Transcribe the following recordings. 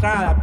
patada,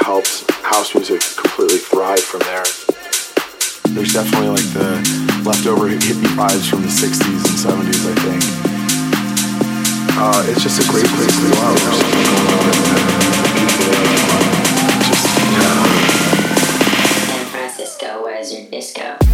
helps house music completely thrive from there. There's definitely like the leftover hippie vibes from the 60s and 70s, I think. Uh, it's just a great place to go out. San Francisco, where's your disco?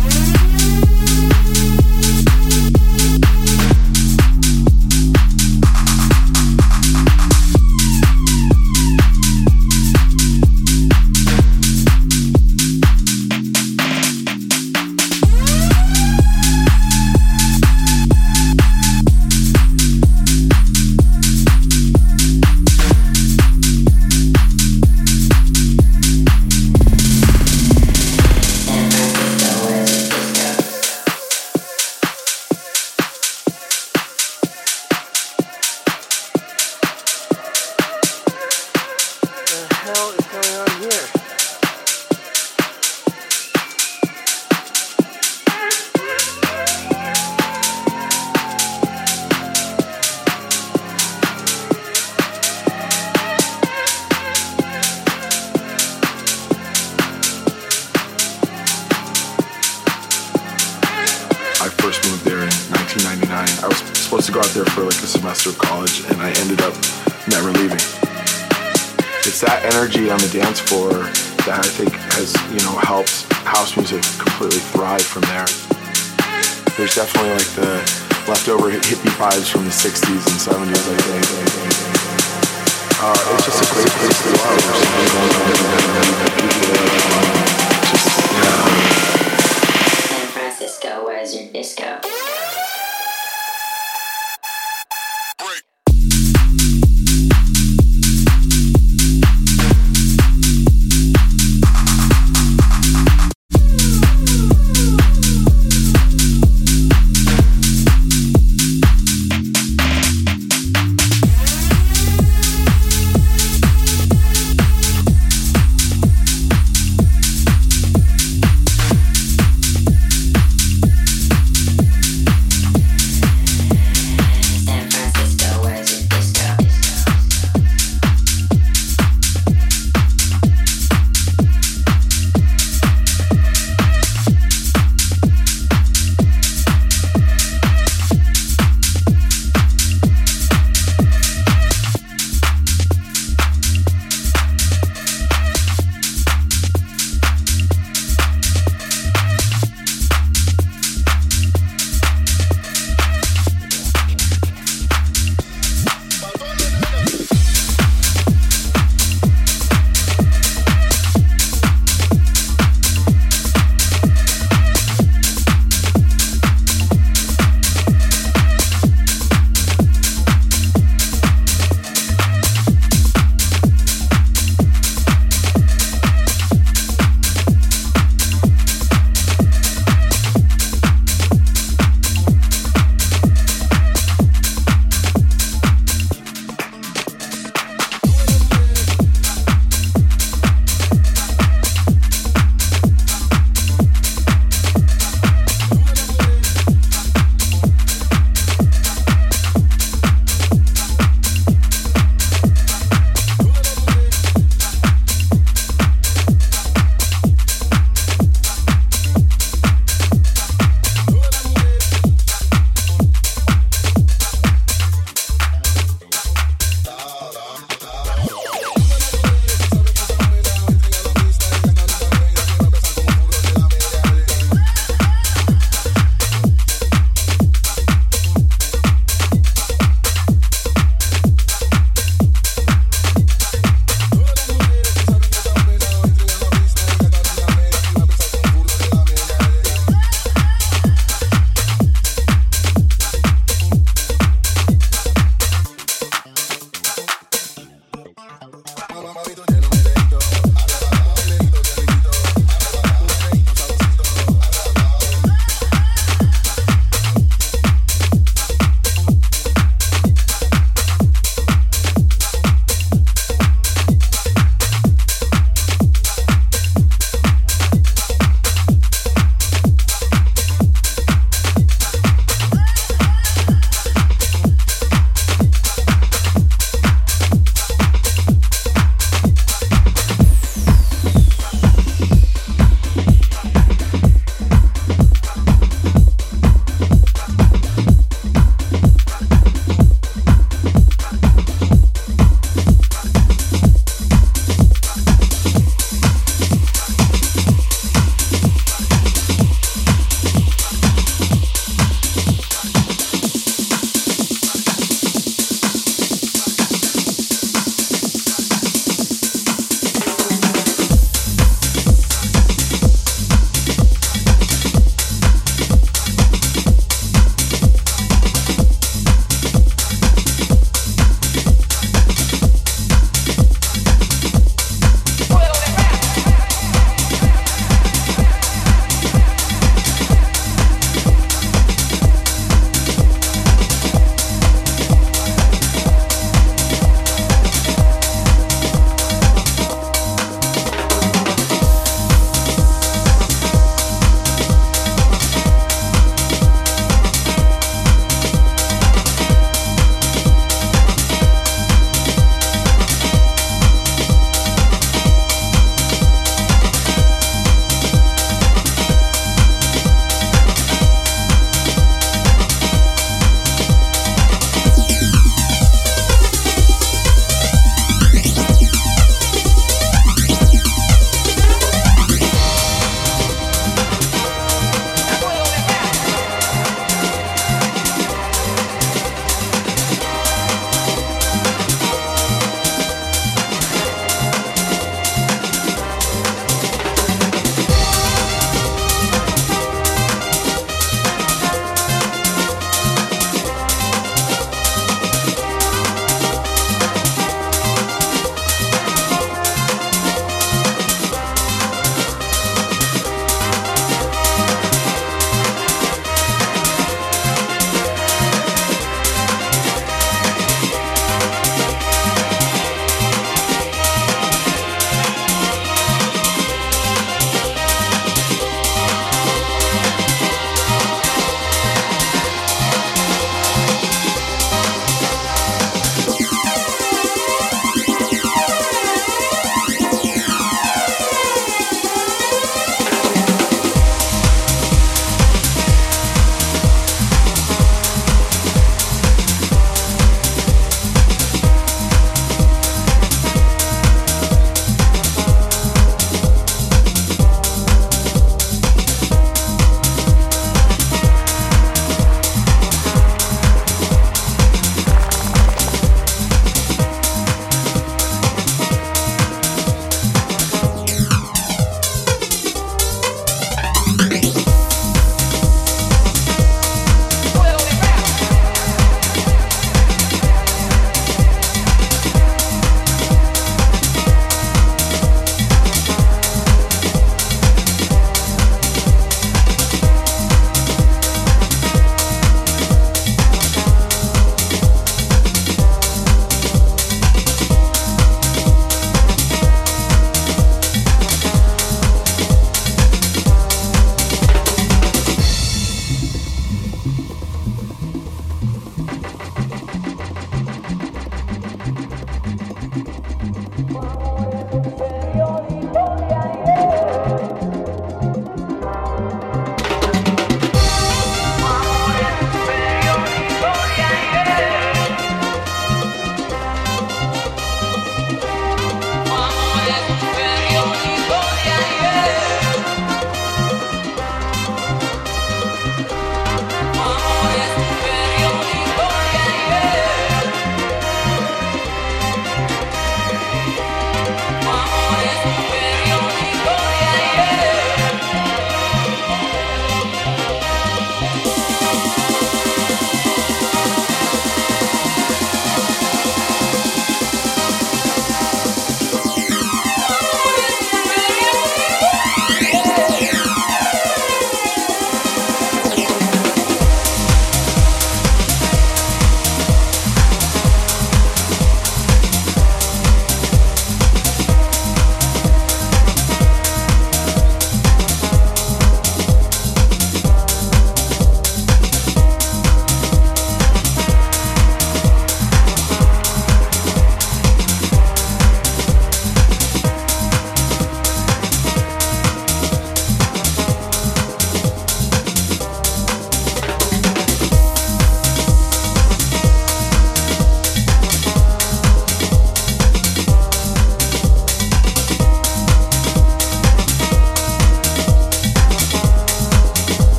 From the 60s and 70s, I think.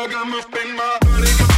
I got my thing, my body.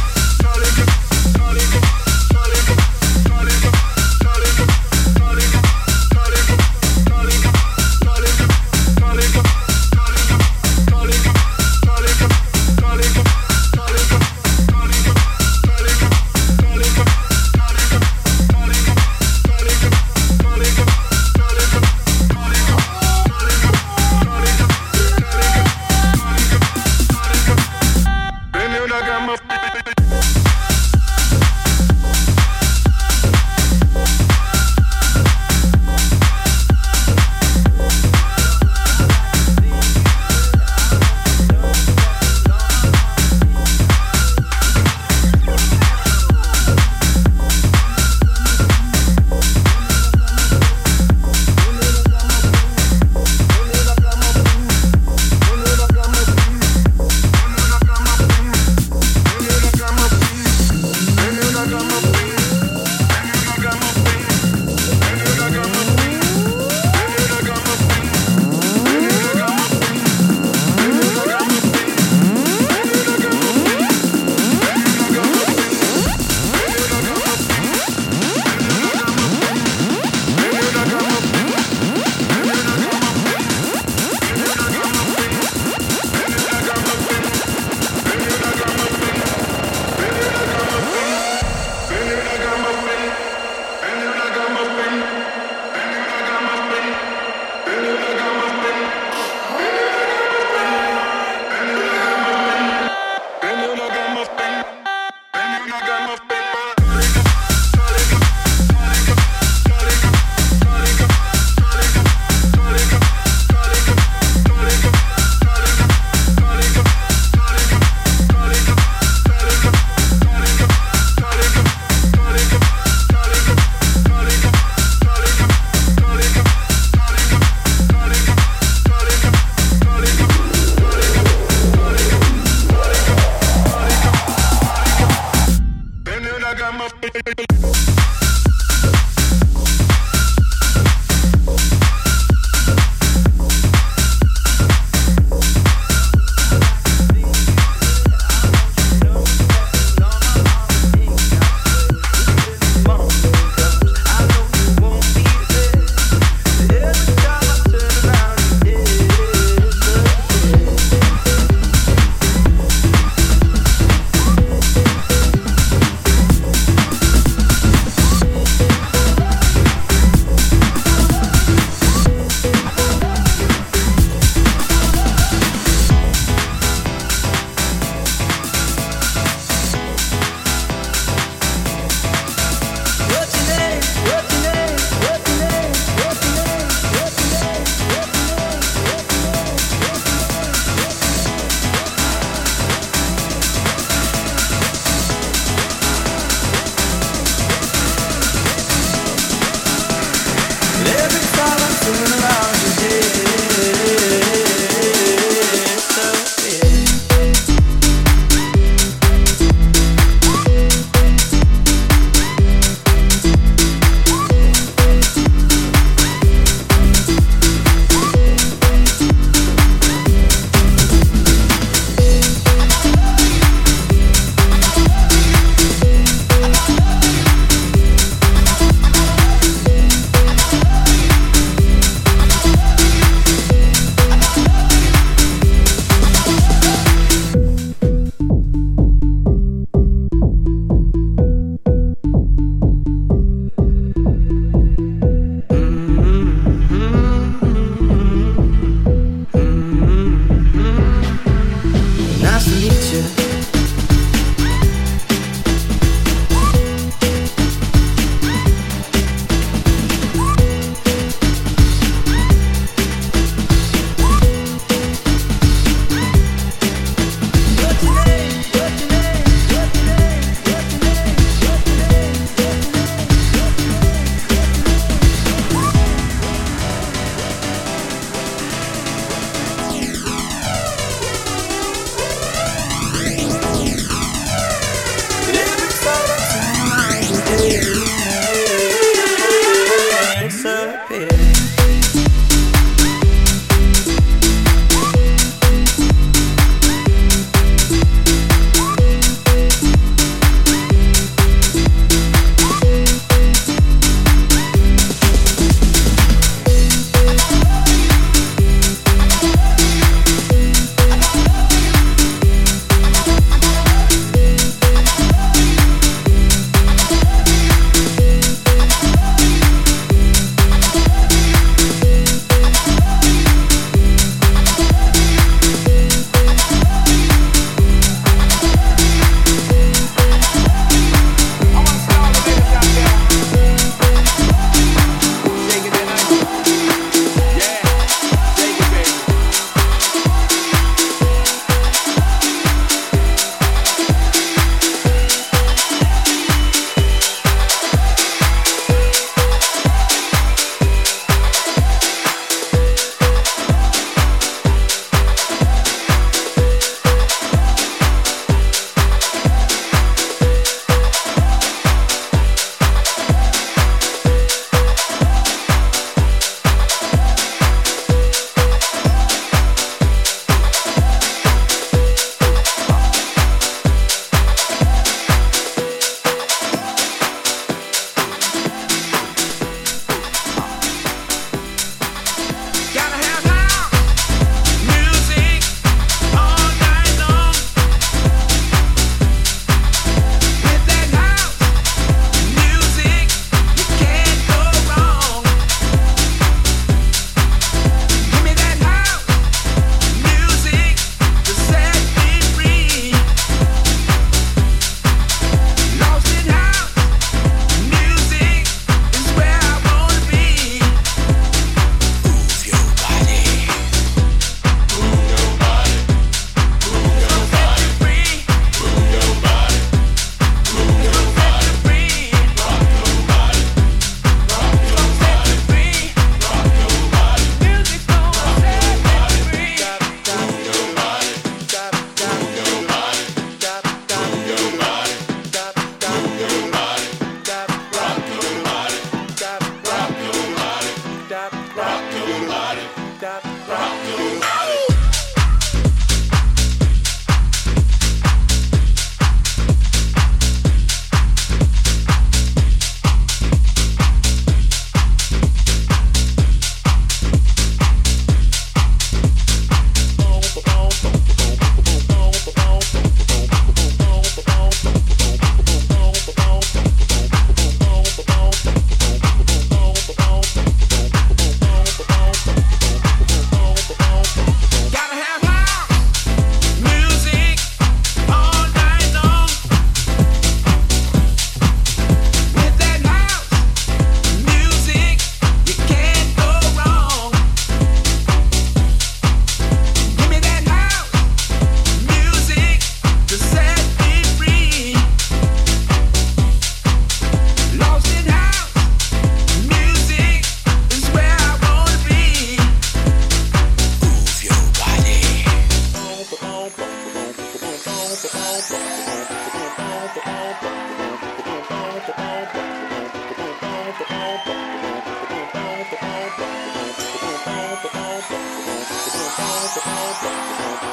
Moving.